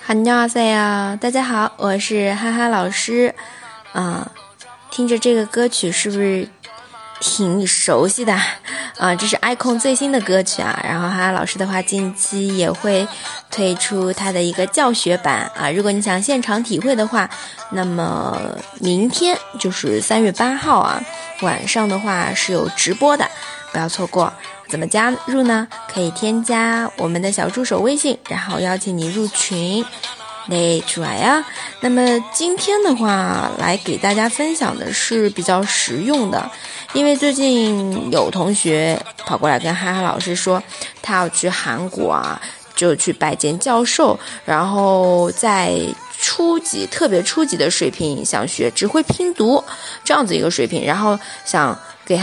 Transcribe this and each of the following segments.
哈尼奥塞呀，大家好，我是哈哈老师。啊，听着这个歌曲是不是挺熟悉的？啊，这是 icon 最新的歌曲啊。然后哈哈老师的话，近期也会推出他的一个教学版啊。如果你想现场体会的话，那么明天就是三月八号啊，晚上的话是有直播的，不要错过。怎么加入呢？可以添加我们的小助手微信，然后邀请你入群。那出来呀。那么今天的话，来给大家分享的是比较实用的，因为最近有同学跑过来跟哈哈老师说，他要去韩国啊，就去拜见教授，然后在初级、特别初级的水平想学只会拼读这样子一个水平，然后想给。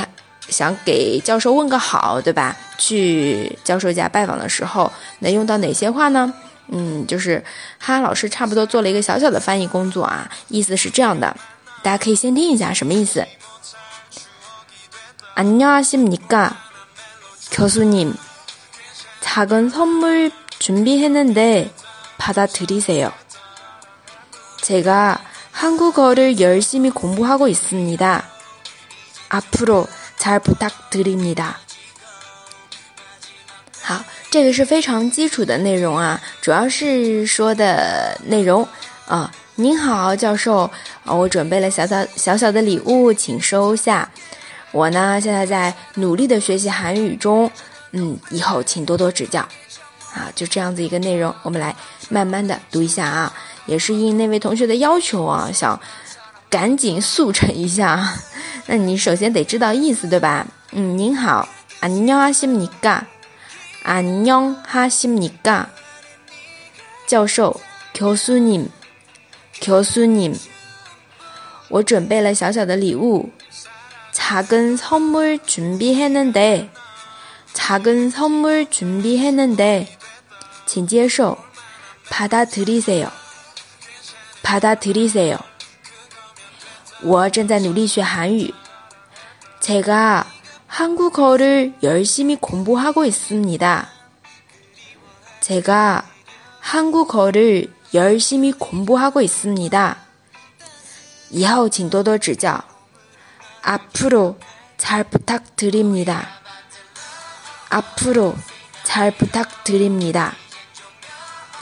想给教授问个好，对吧？去教授家拜访的时候，能用到哪些话呢？嗯，就是哈哈老师差不多做了一个小小的翻译工作啊，意思是这样的，大家可以先听一下什么意思。안녕하십니까교수님작은선물준비했는데받아들이세요제가한국어를열심히공부하고있습니다앞으로 才不打德里米达。好，这个是非常基础的内容啊，主要是说的内容啊。您好，教授啊，我准备了小小小小的礼物，请收下。我呢，现在在努力的学习韩语中，嗯，以后请多多指教。啊，就这样子一个内容，我们来慢慢的读一下啊，也是应那位同学的要求啊，想赶紧速成一下。那你首先得知道意思，对吧？嗯，您好，안녕하십니 까？ 안녕하십니 까？ 教授，교수 님， 교수 님， 我准备了小小的礼物，작은선물준비했는 데， 작은선물준비했는 데， 请接受，받아들이세 요， 받아들이세 요。 我正在努力学韩语。제가한국어를열심히공부하고있습니다 제가한국어를열심히공부하고있습니다以后请多多指教。앞으로잘부탁드립니다앞으로잘부탁드립니다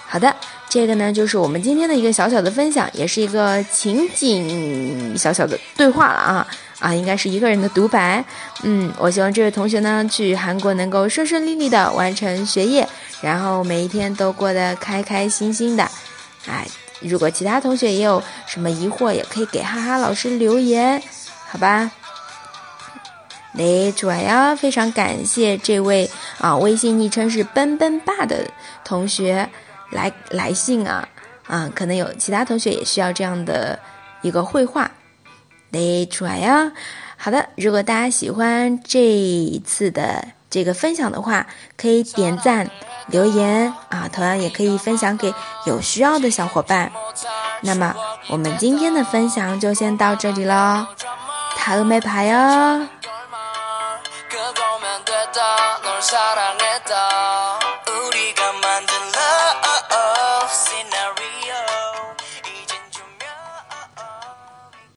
好的。 这个呢，就是我们今天的一个小小的分享，也是一个情景小小的对话了啊啊，应该是一个人的独白。嗯，我希望这位同学呢，去韩国能够顺顺利利的完成学业，然后每一天都过得开开心心的。哎，如果其他同学也有什么疑惑，也可以给哈哈老师留言，好吧？来，主要非常感谢这位啊，微信昵称是奔奔爸的同学。来来信啊，啊，可能有其他同学也需要这样的一个绘画，得出来呀。好的，如果大家喜欢这一次的这个分享的话，可以点赞、留言啊，同样也可以分享给有需要的小伙伴。那么我们今天的分享就先到这里了，塔没牌哦。